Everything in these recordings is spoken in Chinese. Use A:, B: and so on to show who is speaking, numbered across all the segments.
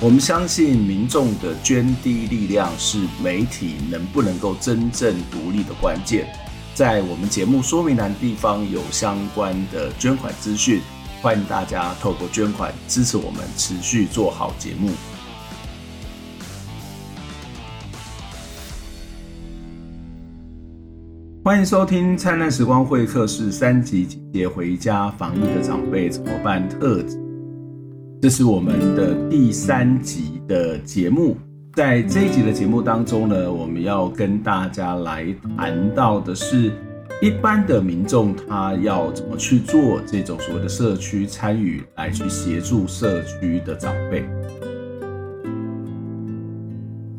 A: 我们相信民众的捐滴力量是媒体能不能够真正独立的关键。在我们节目说明栏地方有相关的捐款资讯，欢迎大家透过捐款支持我们持续做好节目。欢迎收听《灿烂时光会客室》三级警戒回家防疫的长辈怎么办特辑。这是我们的第三集的节目。在这一集的节目当中呢，我们要跟大家来谈到的是，一般的民众他要怎么去做这种所谓的社区参与，来去协助社区的长辈。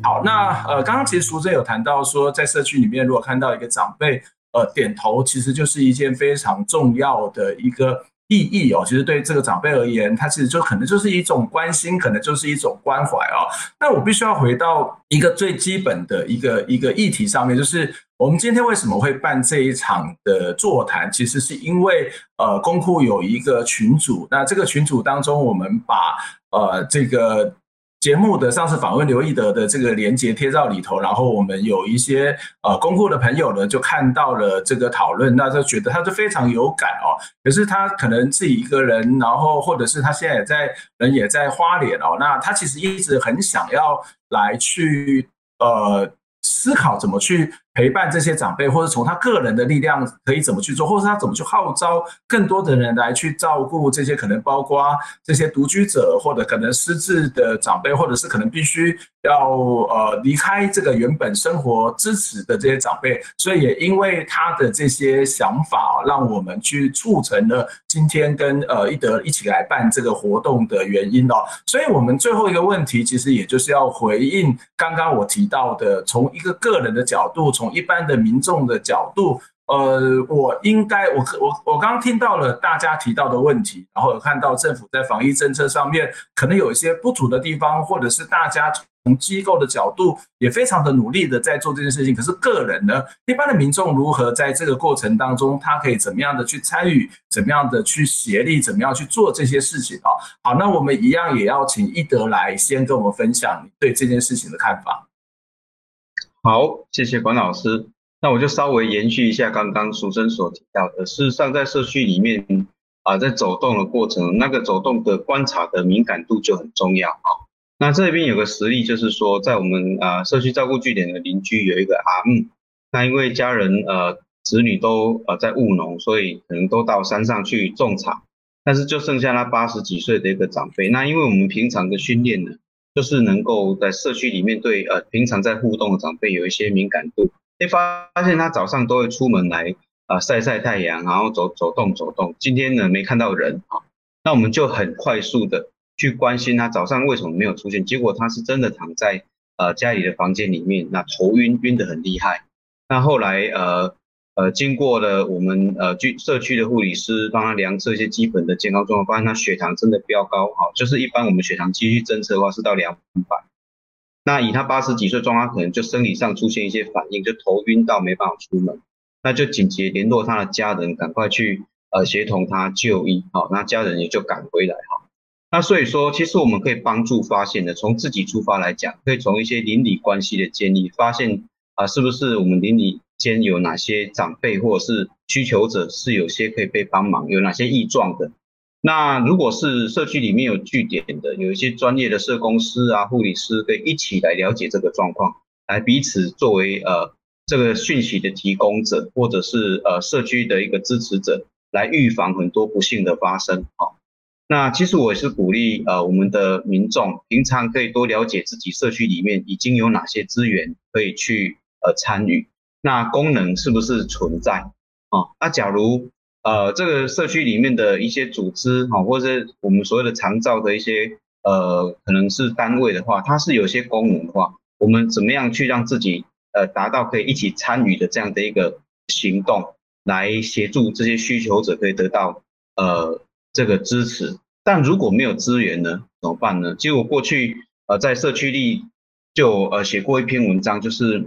B: 好，那呃，刚刚其实淑珍有谈到说，在社区里面，如果看到一个长辈，呃，点头，其实就是一件非常重要的一个意义哦。其实对这个长辈而言，他其实就可能就是一种关心，可能就是一种关怀哦。那我必须要回到一个最基本的一个一个议题上面，就是我们今天为什么会办这一场的座谈，其实是因为呃，公库有一个群组，那这个群组当中，我们把呃这个。节目的上次访问刘奕德的这个连接贴照里头，然后我们有一些呃公库的朋友呢，就看到了这个讨论，那就觉得他就非常有感哦。可是他可能自己一个人，然后或者是他现在也在人也在花莲哦，那他其实一直很想要来去呃。思考怎么去陪伴这些长辈，或者从他个人的力量可以怎么去做，或者他怎么去号召更多的人来去照顾这些可能包括这些独居者，或者可能失智的长辈，或者是可能必须要呃离开这个原本生活支持的这些长辈。所以也因为他的这些想法，让我们去促成了今天跟呃一德一起来办这个活动的原因哦。所以我们最后一个问题，其实也就是要回应刚刚我提到的从。一个个人的角度，从一般的民众的角度，呃，我应该，我我我刚刚听到了大家提到的问题，然后有看到政府在防疫政策上面可能有一些不足的地方，或者是大家从机构的角度也非常的努力的在做这件事情。可是个人呢，一般的民众如何在这个过程当中，他可以怎么样的去参与，怎么样的去协力，怎么样去做这些事情啊？好，那我们一样也要请一德来先跟我们分享你对这件事情的看法。
C: 好，谢谢管老师。那我就稍微延续一下刚刚淑珍所提到的。事实上，在社区里面啊，在走动的过程，那个走动的观察的敏感度就很重要啊。那这边有个实例，就是说，在我们啊社区照顾据点的邻居有一个阿姆，那因为家人呃子女都呃在务农，所以可能都到山上去种茶，但是就剩下他八十几岁的一个长辈。那因为我们平常的训练呢。就是能够在社区里面对呃平常在互动的长辈有一些敏感度，会发发现他早上都会出门来啊晒晒太阳，然后走走动走动。今天呢没看到人啊，那我们就很快速的去关心他早上为什么没有出现，结果他是真的躺在呃家里的房间里面，那头晕晕得很厉害。那后来呃。呃，经过了我们呃居社区的护理师帮他量测一些基本的健康状况，发现他血糖真的飙高，好，就是一般我们血糖继续侦测的话是到两百，那以他八十几岁状况，可能就生理上出现一些反应，就头晕到没办法出门，那就紧急联络他的家人，赶快去呃协同他就医，好，那家人也就赶回来，哈，那所以说，其实我们可以帮助发现的，从自己出发来讲，可以从一些邻里关系的建立，发现啊、是不是我们邻里。间有哪些长辈或者是需求者是有些可以被帮忙，有哪些异状的？那如果是社区里面有据点的，有一些专业的社工师啊、护理师可以一起来了解这个状况，来彼此作为呃这个讯息的提供者，或者是呃社区的一个支持者，来预防很多不幸的发生。好，那其实我也是鼓励呃我们的民众平常可以多了解自己社区里面已经有哪些资源可以去呃参与。那功能是不是存在啊？那假如呃这个社区里面的一些组织啊，或者我们所谓的长照的一些呃可能是单位的话，它是有些功能的话，我们怎么样去让自己呃达到可以一起参与的这样的一个行动，来协助这些需求者可以得到呃这个支持。但如果没有资源呢，怎么办呢？其实我过去呃在社区里就呃写过一篇文章，就是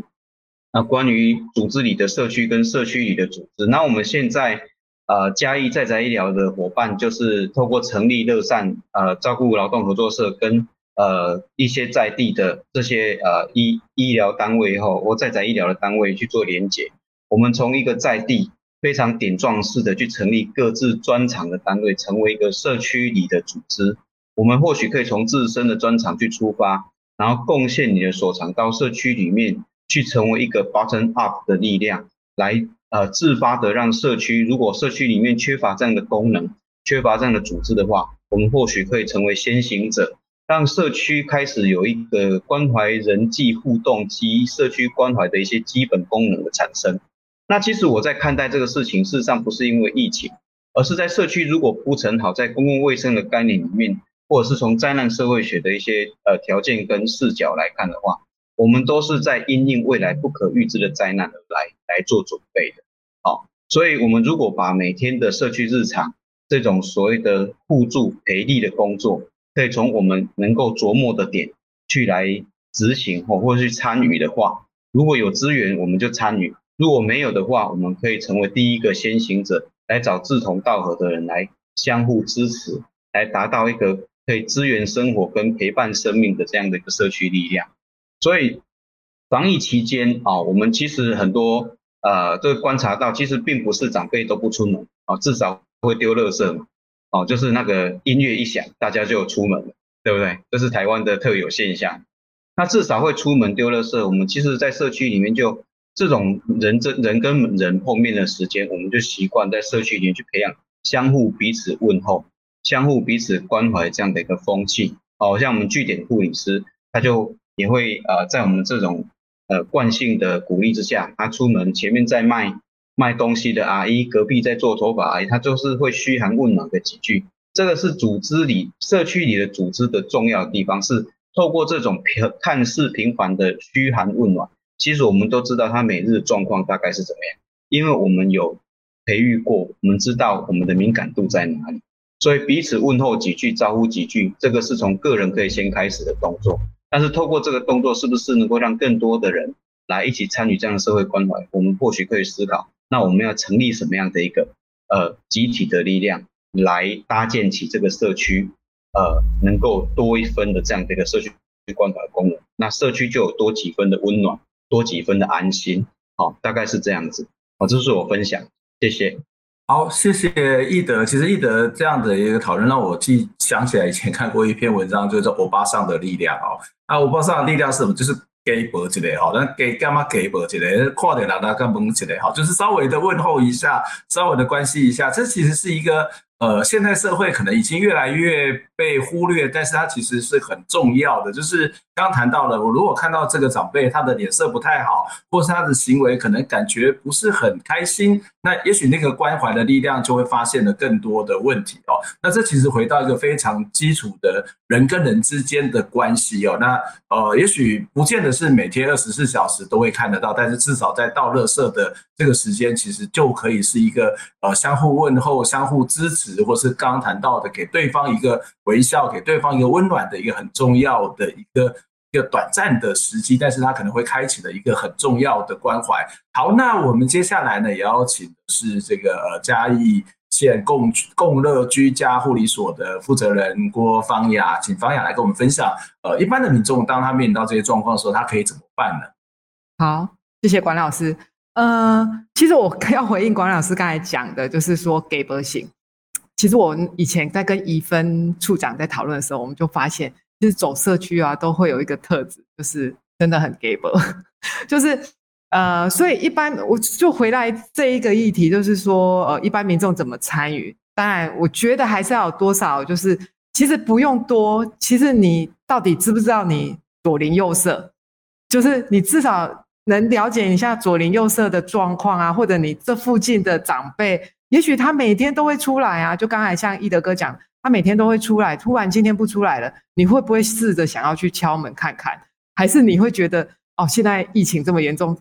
C: 那、关于组织里的社区跟社区里的组织。那我们现在呃嘉义在宅医疗的伙伴，就是透过成立乐善呃照顾劳动合作社跟呃一些在地的这些呃医医疗单位后，或在宅医疗的单位去做连结。我们从一个在地。非常点状式的去成立各自专长的单位，成为一个社区里的组织。我们或许可以从自身的专长去出发，然后贡献你的所长到社区里面去，成为一个 button up 的力量，来呃自发的让社区，如果社区里面缺乏这样的功能，缺乏这样的组织的话，我们或许可以成为先行者，让社区开始有一个关怀人际互动及社区关怀的一些基本功能的产生。那其实我在看待这个事情，事实上不是因为疫情，而是在社区如果铺陈好，在公共卫生的概念里面，或者是从灾难社会学的一些呃条件跟视角来看的话，我们都是在因应未来不可预知的灾难而来来做准备的。好，所以我们如果把每天的社区日常这种所谓的互助培力的工作，可以从我们能够琢磨的点去来执行或或去参与的话，如果有资源，我们就参与。如果没有的话，我们可以成为第一个先行者，来找志同道合的人来相互支持，来达到一个可以支援生活跟陪伴生命的这样的一个社区力量。所以防疫期间啊，我们其实很多呃都观察到，其实并不是长辈都不出门啊，至少会丢垃圾嘛，哦，就是那个音乐一响，大家就出门了，对不对？这是台湾的特有现象。那至少会出门丢垃圾，我们其实在社区里面就。这种人真人跟人碰面的时间，我们就习惯在社区里面去培养相互彼此问候、相互彼此关怀这样的一个风气。好像我们据点护理师，他就也会呃在我们这种呃惯性的鼓励之下，他出门前面在卖卖东西的阿姨，隔壁在做头发阿姨，他就是会嘘寒问暖的几句。这个是组织里社区里的组织的重要的地方，是透过这种平看似平凡的嘘寒问暖。其实我们都知道他每日的状况大概是怎么样，因为我们有培育过，我们知道我们的敏感度在哪里，所以彼此问候几句，招呼几句，这个是从个人可以先开始的动作。但是透过这个动作，是不是能够让更多的人来一起参与这样的社会关怀？我们或许可以思考，那我们要成立什么样的一个呃集体的力量，来搭建起这个社区，呃，能够多一分的这样的一个社区关怀功能，那社区就有多几分的温暖。多几分的安心，好，大概是这样子，好，这是我分享，谢谢。
B: 好，谢谢易德。其实易德这样的一个讨论，让我记想起来以前看过一篇文章，就是欧巴上的力量哦。那欧巴上的力量是什么？就是给伯之类，好，那给干嘛给伯之类？跨点让大家蒙起来，好，就是稍微的问候一下，稍微的关心一下，这其实是一个。呃，现在社会可能已经越来越被忽略，但是它其实是很重要的。就是刚谈到了，我如果看到这个长辈他的脸色不太好，或是他的行为可能感觉不是很开心，那也许那个关怀的力量就会发现了更多的问题哦。那这其实回到一个非常基础的人跟人之间的关系哦。那呃，也许不见得是每天二十四小时都会看得到，但是至少在倒垃圾的这个时间，其实就可以是一个呃相互问候、相互支持。或是刚刚谈到的，给对方一个微笑，给对方一个温暖的一个很重要的一个一个短暂的时机，但是他可能会开启的一个很重要的关怀。好，那我们接下来呢，也邀请的是这个嘉义县共共乐居家护理所的负责人郭芳雅，请芳雅来跟我们分享。呃，一般的民众当他面临到这些状况的时候，他可以怎么办呢？
D: 好，谢谢管老师。呃，其实我 要回应管老师刚才讲的，就是说给不行。其实我以前在跟怡芬处长在讨论的时候，我们就发现，其实走社区啊，都会有一个特质，就是真的很 gay 就是呃，所以一般我就回来这一个议题，就是说呃，一般民众怎么参与？当然，我觉得还是要有多少，就是其实不用多，其实你到底知不知道你左邻右舍？就是你至少能了解一下左邻右舍的状况啊，或者你这附近的长辈。也许他每天都会出来啊，就刚才像奕德哥讲，他每天都会出来。突然今天不出来了，你会不会试着想要去敲门看看？还是你会觉得哦，哦，现在疫情这么严重，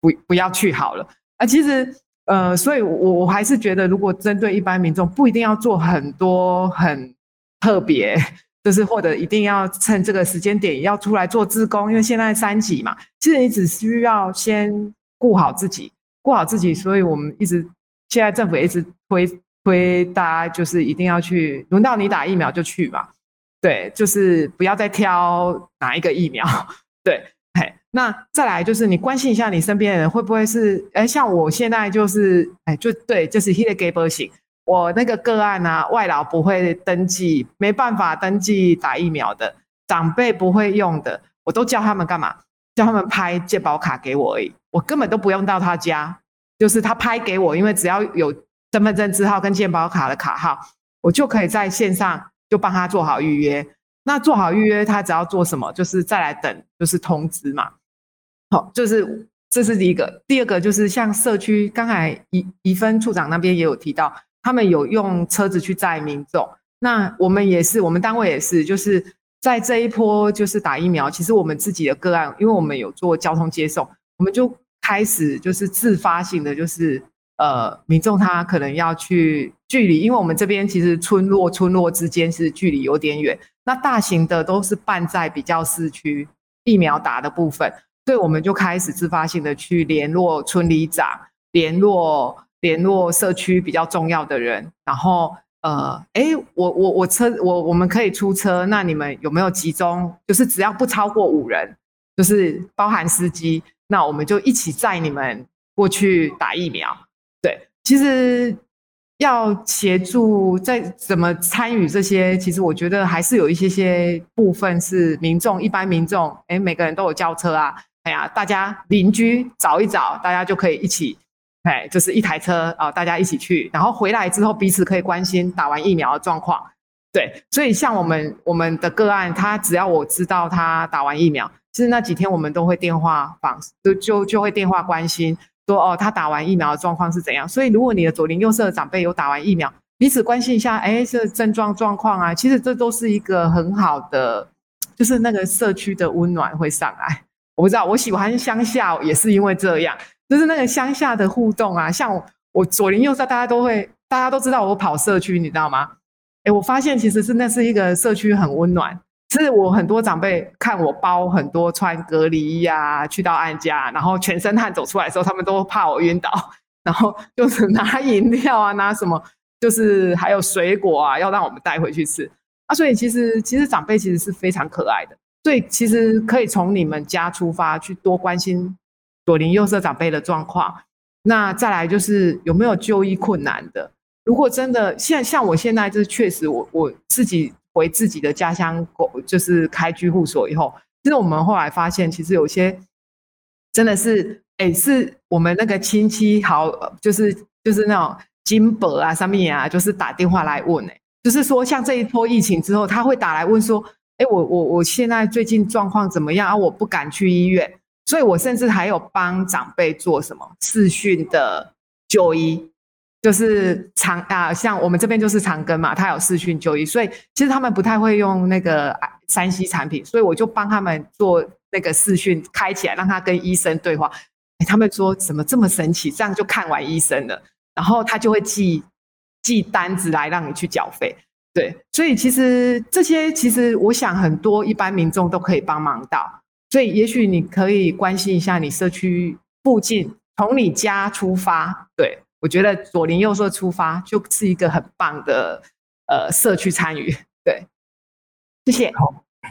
D: 不不要去好了。啊，其实呃，所以我我还是觉得，如果针对一般民众，不一定要做很多很特别，就是或者一定要趁这个时间点要出来做志工，因为现在三级嘛，其实你只需要先顾好自己，顾好自己。所以我们一直现在政府一直推推大家，就是一定要去，轮到你打疫苗就去吧。对，就是不要再挑哪一个疫苗。对，嘿，那再来就是你关心一下你身边的人会不会是，哎，像我现在就是，哎，就对，就是 hit gable 型，我那个个案啊，外劳不会登记，没办法登记打疫苗的，长辈不会用的，我都叫他们干嘛？叫他们拍健保卡给我而已，我根本都不用到他家，就是他拍给我，因为只要有身份证字号跟健保卡的卡号，我就可以在线上。就帮他做好预约，那做好预约，他只要做什么，就是再来等，就是通知嘛。好，就是这是第一个。第二个就是像社区，刚才宜宜芬处长那边也有提到，他们有用车子去载民众。那我们也是，我们单位也是，就是在这一波就是打疫苗，其实我们自己的个案，因为我们有做交通接送，我们就开始就是自发性的就是。呃，民众他可能要去距离，因为我们这边其实村落村落之间是距离有点远。那大型的都是办在比较市区疫苗打的部分，所以我们就开始自发性的去联络村里长，联络联络社区比较重要的人，然后呃，哎，我我我车我我们可以出车，那你们有没有集中？就是只要不超过五人，就是包含司机，那我们就一起载你们过去打疫苗。对其实要协助在怎么参与这些，其实我觉得还是有一些些部分是民众一般民众，哎，每个人都有轿车啊，哎呀，大家邻居找一找，大家就可以一起，哎，就是一台车啊，大家一起去，然后回来之后彼此可以关心打完疫苗的状况。对，所以像我们我们的个案，他只要我知道他打完疫苗，其实那几天我们都会电话访，就就就会电话关心。说哦，他打完疫苗的状况是怎样？所以如果你的左邻右舍的长辈有打完疫苗，彼此关心一下，哎，这症状状况啊，其实这都是一个很好的，就是那个社区的温暖会上来。我不知道，我喜欢乡下也是因为这样，就是那个乡下的互动啊，像我，我左邻右舍大家都会，大家都知道我跑社区，你知道吗？哎，我发现其实是那是一个社区很温暖。是我很多长辈看我包很多穿隔离衣啊，去到安家，然后全身汗走出来的时候，他们都怕我晕倒，然后就是拿饮料啊，拿什么，就是还有水果啊，要让我们带回去吃啊。所以其实其实长辈其实是非常可爱的，所以其实可以从你们家出发，去多关心左邻右舍长辈的状况。那再来就是有没有就医困难的？如果真的像像我现在就是确实我我自己。回自己的家乡，就是开居护所以后，其实我们后来发现，其实有些真的是，哎，是我们那个亲戚好，就是就是那种金箔啊上面啊，就是打电话来问，哎，就是说像这一波疫情之后，他会打来问说，哎，我我我现在最近状况怎么样啊？我不敢去医院，所以我甚至还有帮长辈做什么视讯的就医。就是长啊，像我们这边就是长庚嘛，他有视讯就医，所以其实他们不太会用那个 3C 产品，所以我就帮他们做那个视讯开起来，让他跟医生对话。哎，他们说怎么这么神奇，这样就看完医生了，然后他就会寄寄单子来让你去缴费。对，所以其实这些其实我想很多一般民众都可以帮忙到，所以也许你可以关心一下你社区附近，从你家出发，对。我觉得左邻右舍出发就是一个很棒的呃社区参与，对，谢谢。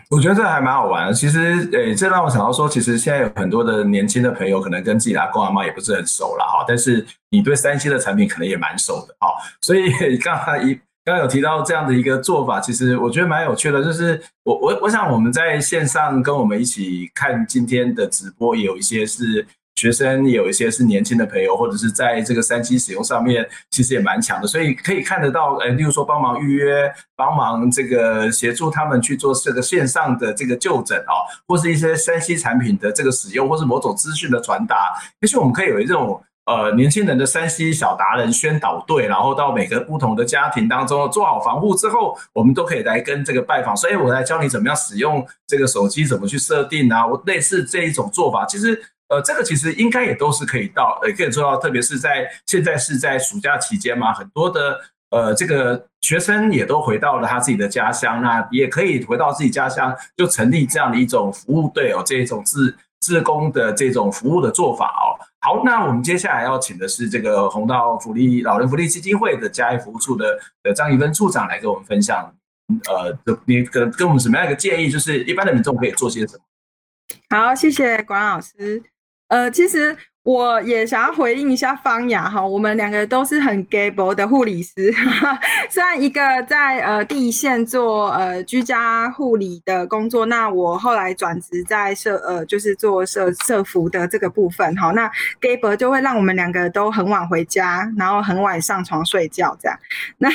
B: 我觉得这还蛮好玩的。其实，诶，这让我想到说，其实现在有很多的年轻的朋友，可能跟自己的阿公阿妈也不是很熟了哈。但是你对三星的产品可能也蛮熟的哈。所以刚才一刚有提到这样的一个做法，其实我觉得蛮有趣的。就是我我我想我们在线上跟我们一起看今天的直播，也有一些是。学生有一些是年轻的朋友，或者是在这个三 C 使用上面，其实也蛮强的，所以可以看得到，呃，例如说帮忙预约、帮忙这个协助他们去做这个线上的这个就诊啊，或是一些三 C 产品的这个使用，或是某种资讯的传达，也许我们可以有这种呃年轻人的三 C 小达人宣导队，然后到每个不同的家庭当中做好防护之后，我们都可以来跟这个拜访。所以我来教你怎么样使用这个手机，怎么去设定啊，我类似这一种做法，其实。呃，这个其实应该也都是可以到，也可以做到，特别是在现在是在暑假期间嘛，很多的呃这个学生也都回到了他自己的家乡，那也可以回到自己家乡，就成立这样的一种服务队哦，这一种自自工的这种服务的做法哦。好，那我们接下来要请的是这个红道福利老人福利基金会的家业服务处的的张怡芬处长来跟我们分享，呃，你跟跟我们什么样一个建议，就是一般的民众可以做些什么？
E: 好，谢谢管老师。呃，其实我也想要回应一下方雅哈，我们两个都是很 gable 的护理师，虽然一个在呃第一线做呃居家护理的工作，那我后来转职在社呃就是做社社服的这个部分哈，那 gable 就会让我们两个都很晚回家，然后很晚上床睡觉这样。那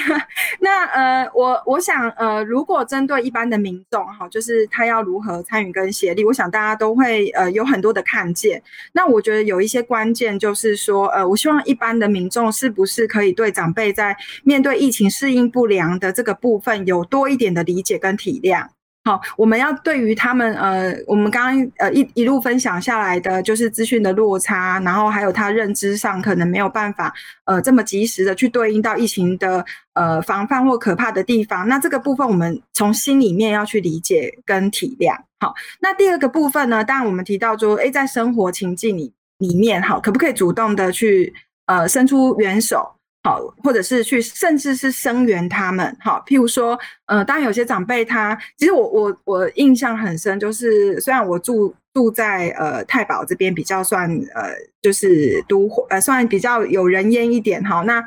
E: 那呃我我想呃如果针对一般的民众哈，就是他要如何参与跟协力，我想大家都会呃有很多的看见。那我觉得有一些些关键就是说，呃，我希望一般的民众是不是可以对长辈在面对疫情适应不良的这个部分有多一点的理解跟体谅。好，我们要对于他们，呃，我们刚刚呃一一路分享下来的就是资讯的落差，然后还有他认知上可能没有办法，呃，这么及时的去对应到疫情的呃防范或可怕的地方。那这个部分我们从心里面要去理解跟体谅。好，那第二个部分呢，当然我们提到说，诶，在生活情境里里面，好，可不可以主动的去呃伸出援手？好，或者是去，甚至是声援他们。好，譬如说，呃，当然有些长辈他，其实我我我印象很深，就是虽然我住住在呃太保这边，比较算呃就是都呃算比较有人烟一点哈。那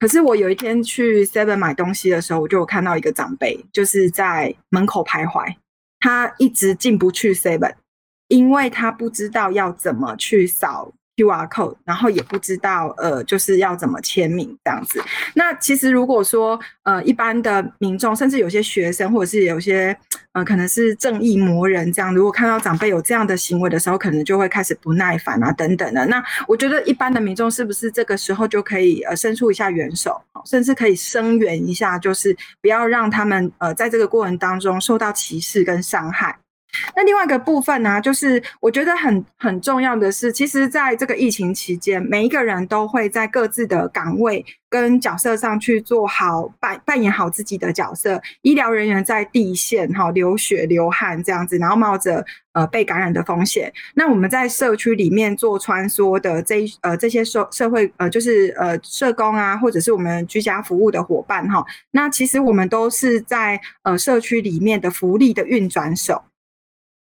E: 可是我有一天去 Seven 买东西的时候，我就有看到一个长辈，就是在门口徘徊，他一直进不去 Seven，因为他不知道要怎么去扫。QR code，然后也不知道呃，就是要怎么签名这样子。那其实如果说呃，一般的民众，甚至有些学生，或者是有些呃，可能是正义魔人这样，如果看到长辈有这样的行为的时候，可能就会开始不耐烦啊等等的。那我觉得一般的民众是不是这个时候就可以呃，伸出一下援手，甚至可以声援一下，就是不要让他们呃，在这个过程当中受到歧视跟伤害。那另外一个部分呢，就是我觉得很很重要的是，其实在这个疫情期间，每一个人都会在各自的岗位跟角色上去做好扮扮演好自己的角色。医疗人员在第一线哈，流血流汗这样子，然后冒着呃被感染的风险。那我们在社区里面做穿梭的这呃这些社社会呃就是呃社工啊，或者是我们居家服务的伙伴哈，那其实我们都是在呃社区里面的福利的运转手。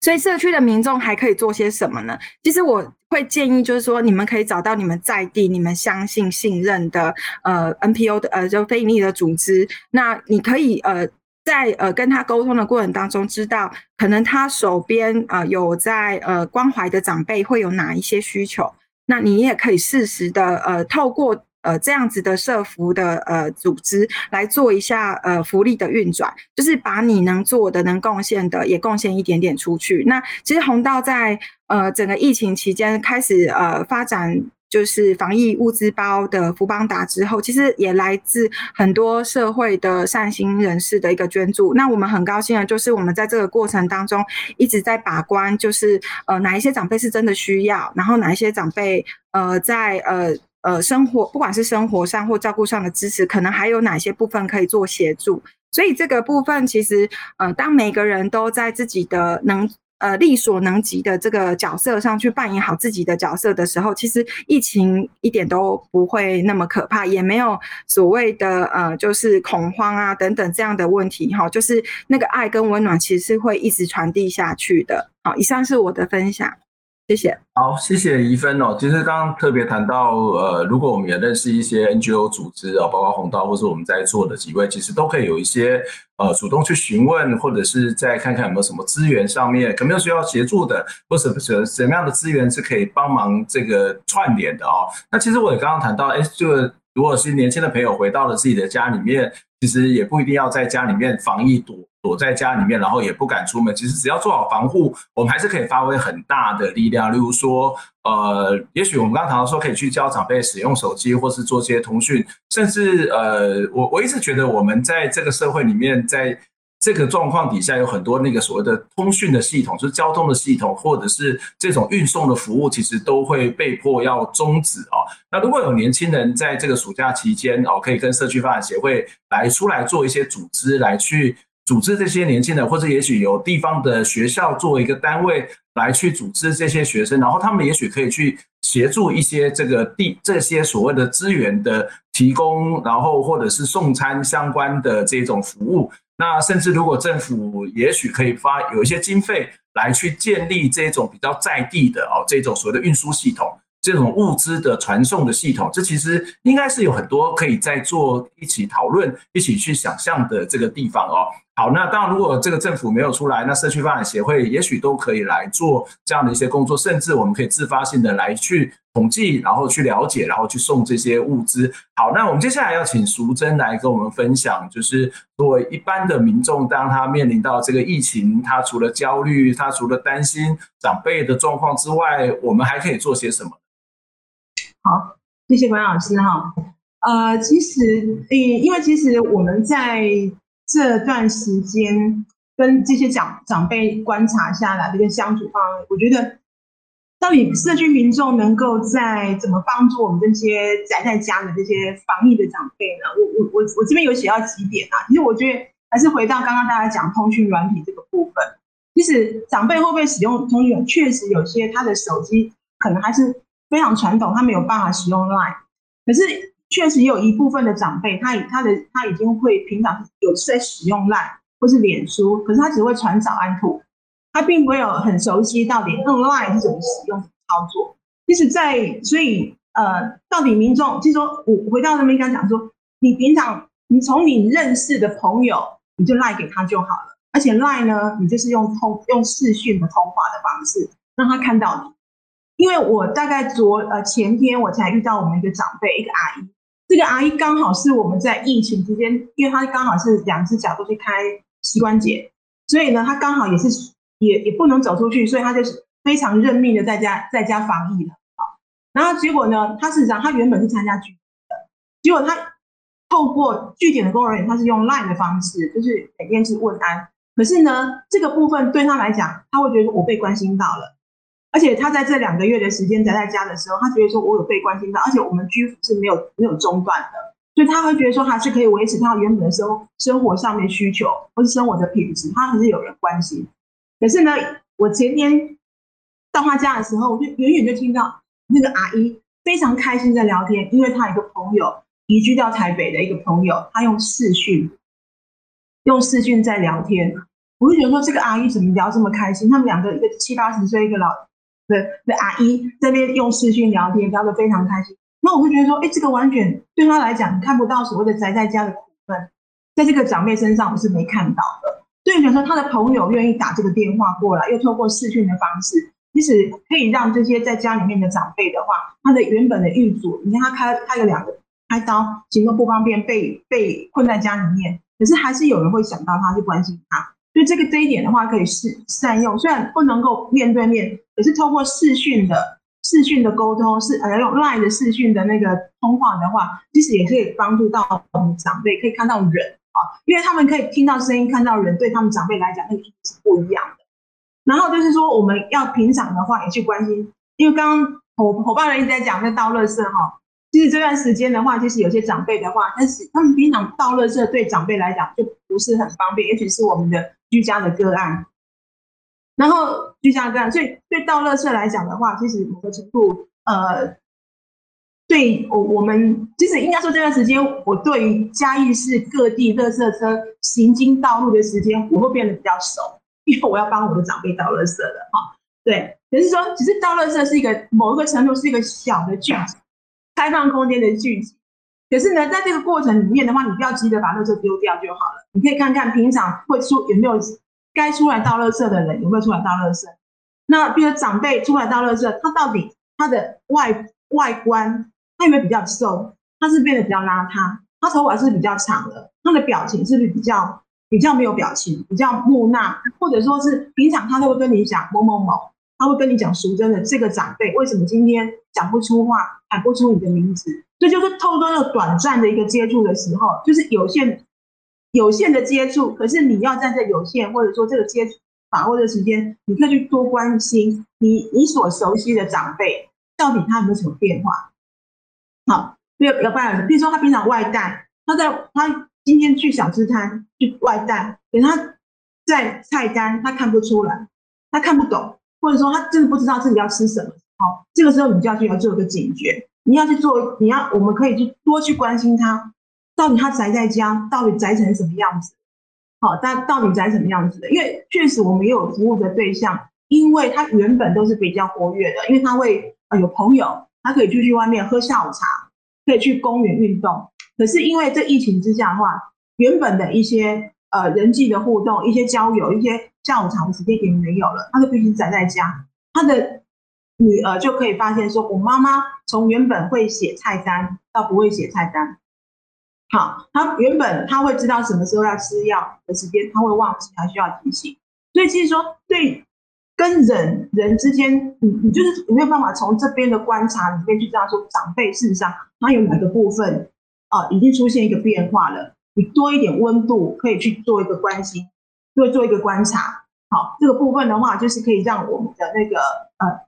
E: 所以社区的民众还可以做些什么呢？其实我会建议，就是说你们可以找到你们在地、你们相信、信任的呃 NPO 的呃就非营利的组织。那你可以呃在呃跟他沟通的过程当中，知道可能他手边呃有在呃关怀的长辈会有哪一些需求。那你也可以适时的呃透过。呃，这样子的社福的呃组织来做一下呃福利的运转，就是把你能做的、能贡献的也贡献一点点出去。那其实红道在呃整个疫情期间开始呃发展就是防疫物资包的福邦达之后，其实也来自很多社会的善心人士的一个捐助。那我们很高兴的就是我们在这个过程当中一直在把关，就是呃哪一些长辈是真的需要，然后哪一些长辈呃在呃。呃，生活不管是生活上或照顾上的支持，可能还有哪些部分可以做协助？所以这个部分其实，呃，当每个人都在自己的能呃力所能及的这个角色上去扮演好自己的角色的时候，其实疫情一点都不会那么可怕，也没有所谓的呃就是恐慌啊等等这样的问题哈，就是那个爱跟温暖其实是会一直传递下去的。好，以上是我的分享。谢谢。
B: 好，谢谢怡芬哦。其实刚刚特别谈到，呃，如果我们也认识一些 NGO 组织啊，包括红道或是我们在座的几位，其实都可以有一些呃主动去询问，或者是再看看有没有什么资源上面，可没有需要协助的，或者什什么样的资源是可以帮忙这个串联的哦。那其实我也刚刚谈到，哎，就如果是年轻的朋友回到了自己的家里面，其实也不一定要在家里面防疫多躲在家里面，然后也不敢出门。其实只要做好防护，我们还是可以发挥很大的力量。例如说，呃，也许我们刚刚谈到说可以去教长辈使用手机，或是做些通讯，甚至呃，我我一直觉得我们在这个社会里面，在这个状况底下，有很多那个所谓的通讯的系统，就是交通的系统，或者是这种运送的服务，其实都会被迫要终止啊。那如果有年轻人在这个暑假期间哦，可以跟社区发展协会来出来做一些组织，来去组织这些年轻人，或者也许有地方的学校作为一个单位来去组织这些学生，然后他们也许可以去协助一些这个地这些所谓的资源的提供，然后或者是送餐相关的这种服务。那甚至如果政府也许可以发有一些经费来去建立这种比较在地的哦，这种所谓的运输系统，这种物资的传送的系统，这其实应该是有很多可以在做一起讨论、一起去想象的这个地方哦。好，那当然如果这个政府没有出来，那社区发展协会也许都可以来做这样的一些工作，甚至我们可以自发性的来去。统计，然后去了解，然后去送这些物资。好，那我们接下来要请淑珍来跟我们分享，就是作为一般的民众，当他面临到这个疫情，他除了焦虑，他除了担心长辈的状况之外，我们还可以做些什么？
F: 好，谢谢关老师哈。呃，其实，因因为其实我们在这段时间跟这些长长辈观察下来这个相处方，我觉得。到底社区民众能够在怎么帮助我们这些宅在家的这些防疫的长辈呢？我我我我这边有写到几点啊，其实我觉得还是回到刚刚大家讲通讯软体这个部分。其实长辈会不会使用通讯软？确实有些他的手机可能还是非常传统，他没有办法使用 Line。可是确实有一部分的长辈，他他的他已经会平常有在使用 Line 或是脸书，可是他只会传早安图。他并没有很熟悉到底 online 是怎么使用、操作。其实，在所以呃，到底民众，就是说我回到那边刚讲说，你平常你从你认识的朋友，你就赖给他就好了。而且赖呢，你就是用通用视讯的通话的方式让他看到你。因为我大概昨呃前天我才遇到我们一个长辈，一个阿姨。这个阿姨刚好是我们在疫情之间，因为她刚好是两只脚都去开膝关节，所以呢，她刚好也是。也也不能走出去，所以她就是非常认命的在家在家防疫了啊。然后结果呢，他是讲他原本是参加据点的，结果她透过据点的工作人员，他是用 Line 的方式，就是每天是问安。可是呢，这个部分对她来讲，她会觉得我被关心到了，而且他在这两个月的时间宅在家的时候，他觉得说我有被关心到，而且我们居服是没有没有中断的，所以他会觉得说还是可以维持他原本的生生活上面需求或是生活的品质，他还是有人关心。可是呢，我前天到他家的时候，我就远远就听到那个阿姨非常开心在聊天，因为她有一个朋友移居到台北的一个朋友，他用视讯，用视讯在聊天。我就觉得说，这个阿姨怎么聊这么开心？他们两个一个七八十岁，一个老的的阿姨在那边用视讯聊天，聊得非常开心。那我会觉得说，哎，这个完全对他来讲，看不到所谓的宅在家的苦闷，在这个长辈身上我是没看到的。所以，比如说他的朋友愿意打这个电话过来，又透过视讯的方式，其实可以让这些在家里面的长辈的话，他的原本的预嘱，你看他开开了两个开刀，行动不方便，被被困在家里面，可是还是有人会想到他，去关心他。所以这个这一点的话，可以是善用，虽然不能够面对面，可是透过视讯的视讯的沟通，是呃用 LINE 的视讯的那个通话的话，其实也可以帮助到我们长辈，可以看到人。啊，因为他们可以听到声音、看到人，对他们长辈来讲，那个是不一样的。然后就是说，我们要平常的话也去关心，因为刚刚伙伙伴们一直在讲在倒垃圾哈。其实这段时间的话，其实有些长辈的话，但是他们平常倒垃圾对长辈来讲就不是很方便，也许是我们的居家的个案。然后居家个案，所以对倒垃圾来讲的话，其实某个程度呃。对我，我们其实应该说这段时间，我对于嘉义市各地垃圾车行经道路的时间，我会变得比较熟，因为我要帮我的长辈倒垃圾的哈。对，可是说，只是倒垃圾是一个某一个程度是一个小的聚集，开放空间的聚集。可是呢，在这个过程里面的话，你不要急着把垃圾丢掉就好了。你可以看看平常会出有没有该出来倒垃圾的人有没有出来倒垃圾。那比如长辈出来倒垃圾，他到底他的外外观？他有没有比较瘦？他是变得比较邋遢，他头发是比较长的，他的表情是不是比较比较没有表情，比较木讷，或者说是平常他都会跟你讲某某某，他会跟你讲淑真的这个长辈为什么今天讲不出话，喊不出你的名字，这就，是透过那个短暂的一个接触的时候，就是有限有限的接触，可是你要在这有限或者说这个接触把握的时间，你可以去多关心你你所熟悉的长辈到底他有没有什么变化。好，没有有办法，比如说他平常外带，他在他。今天去小吃摊去外带，给他在菜单他看不出来，他看不懂，或者说他真的不知道自己要吃什么。好，这个时候你就要去要做一个警觉，你要去做，你要我们可以去多去关心他，到底他宅在家，到底宅成什么样子？好，他到底宅什么样子的？因为确实我们也有服务的对象，因为他原本都是比较活跃的，因为他会呃有朋友，他可以出去外面喝下午茶，可以去公园运动。可是因为这疫情之下的话，原本的一些呃人际的互动、一些交友、一些下午茶的时间也没有了，他就必须宅在家。他的女儿就可以发现说，我妈妈从原本会写菜单到不会写菜单。好，她原本她会知道什么时候要吃药的时间，她会忘记，她需要提醒。所以其实说，对跟人人之间，你你就是有没有办法从这边的观察里面去知道说，长辈事实上他有哪个部分？哦，已经出现一个变化了。你多一点温度，可以去做一个关心，做做一个观察。好，这个部分的话，就是可以让我们的那个呃，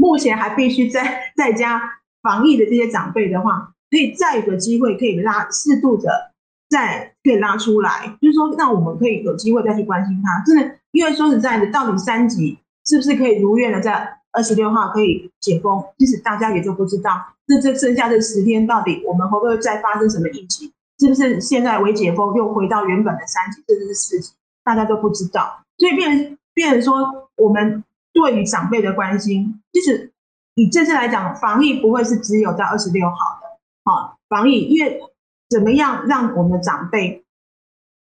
F: 目前还必须在 在家防疫的这些长辈的话，可以再有个机会，可以拉适度的再可以拉出来，就是说，让我们可以有机会再去关心他。真的，因为说实在的，到底三级是不是可以如愿的在二十六号可以解封？其实大家也都不知道。这这剩下这十天，到底我们会不会再发生什么疫情？是不是现在微解封又回到原本的三级，甚至是四级？大家都不知道。所以变变成说，我们对于长辈的关心，其实以这次来讲，防疫不会是只有在二十六号的。好，防疫因为怎么样让我们的长辈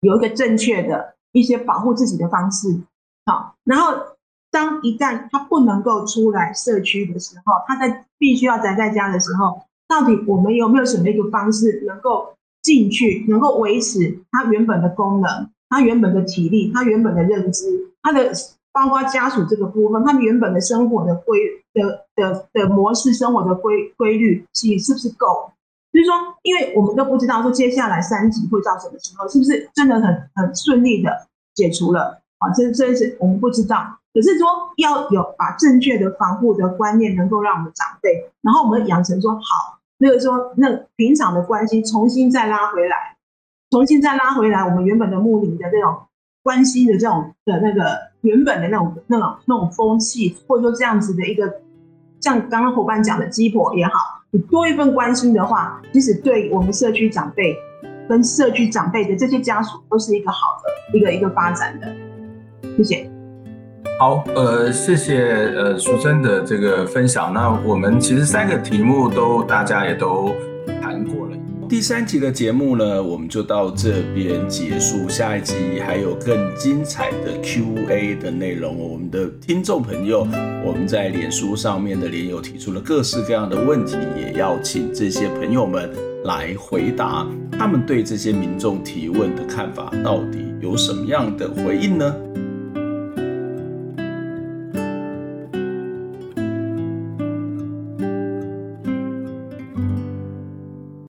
F: 有一个正确的一些保护自己的方式？好，然后。当一旦他不能够出来社区的时候，他在必须要宅在家的时候，到底我们有没有什么一个方式能够进去，能够维持他原本的功能，他原本的体力，他原本的认知，他的包括家属这个部分，他们原本的生活的规的的的模式，生活的规规律，是是不是够？就是说，因为我们都不知道说接下来三级会到什么时候，是不是真的很很顺利的解除了？啊，这这是我们不知道。可是说要有把正确的防护的观念，能够让我们长辈，然后我们养成说好，那个说那平常的关系重新再拉回来，重新再拉回来，我们原本的目的的这种关心的这种的那个原本的那种那种那种风气，或者说这样子的一个，像刚刚伙伴讲的鸡婆也好，你多一份关心的话，其实对我们社区长辈跟社区长辈的这些家属都是一个好的一个一个发展的。谢谢。
B: 好，呃，谢谢呃淑珍的这个分享。那我们其实三个题目都大家也都谈过了。
A: 第三集的节目呢，我们就到这边结束。下一集还有更精彩的 Q&A 的内容。我们的听众朋友，我们在脸书上面的脸友提出了各式各样的问题，也要请这些朋友们来回答。他们对这些民众提问的看法，到底有什么样的回应呢？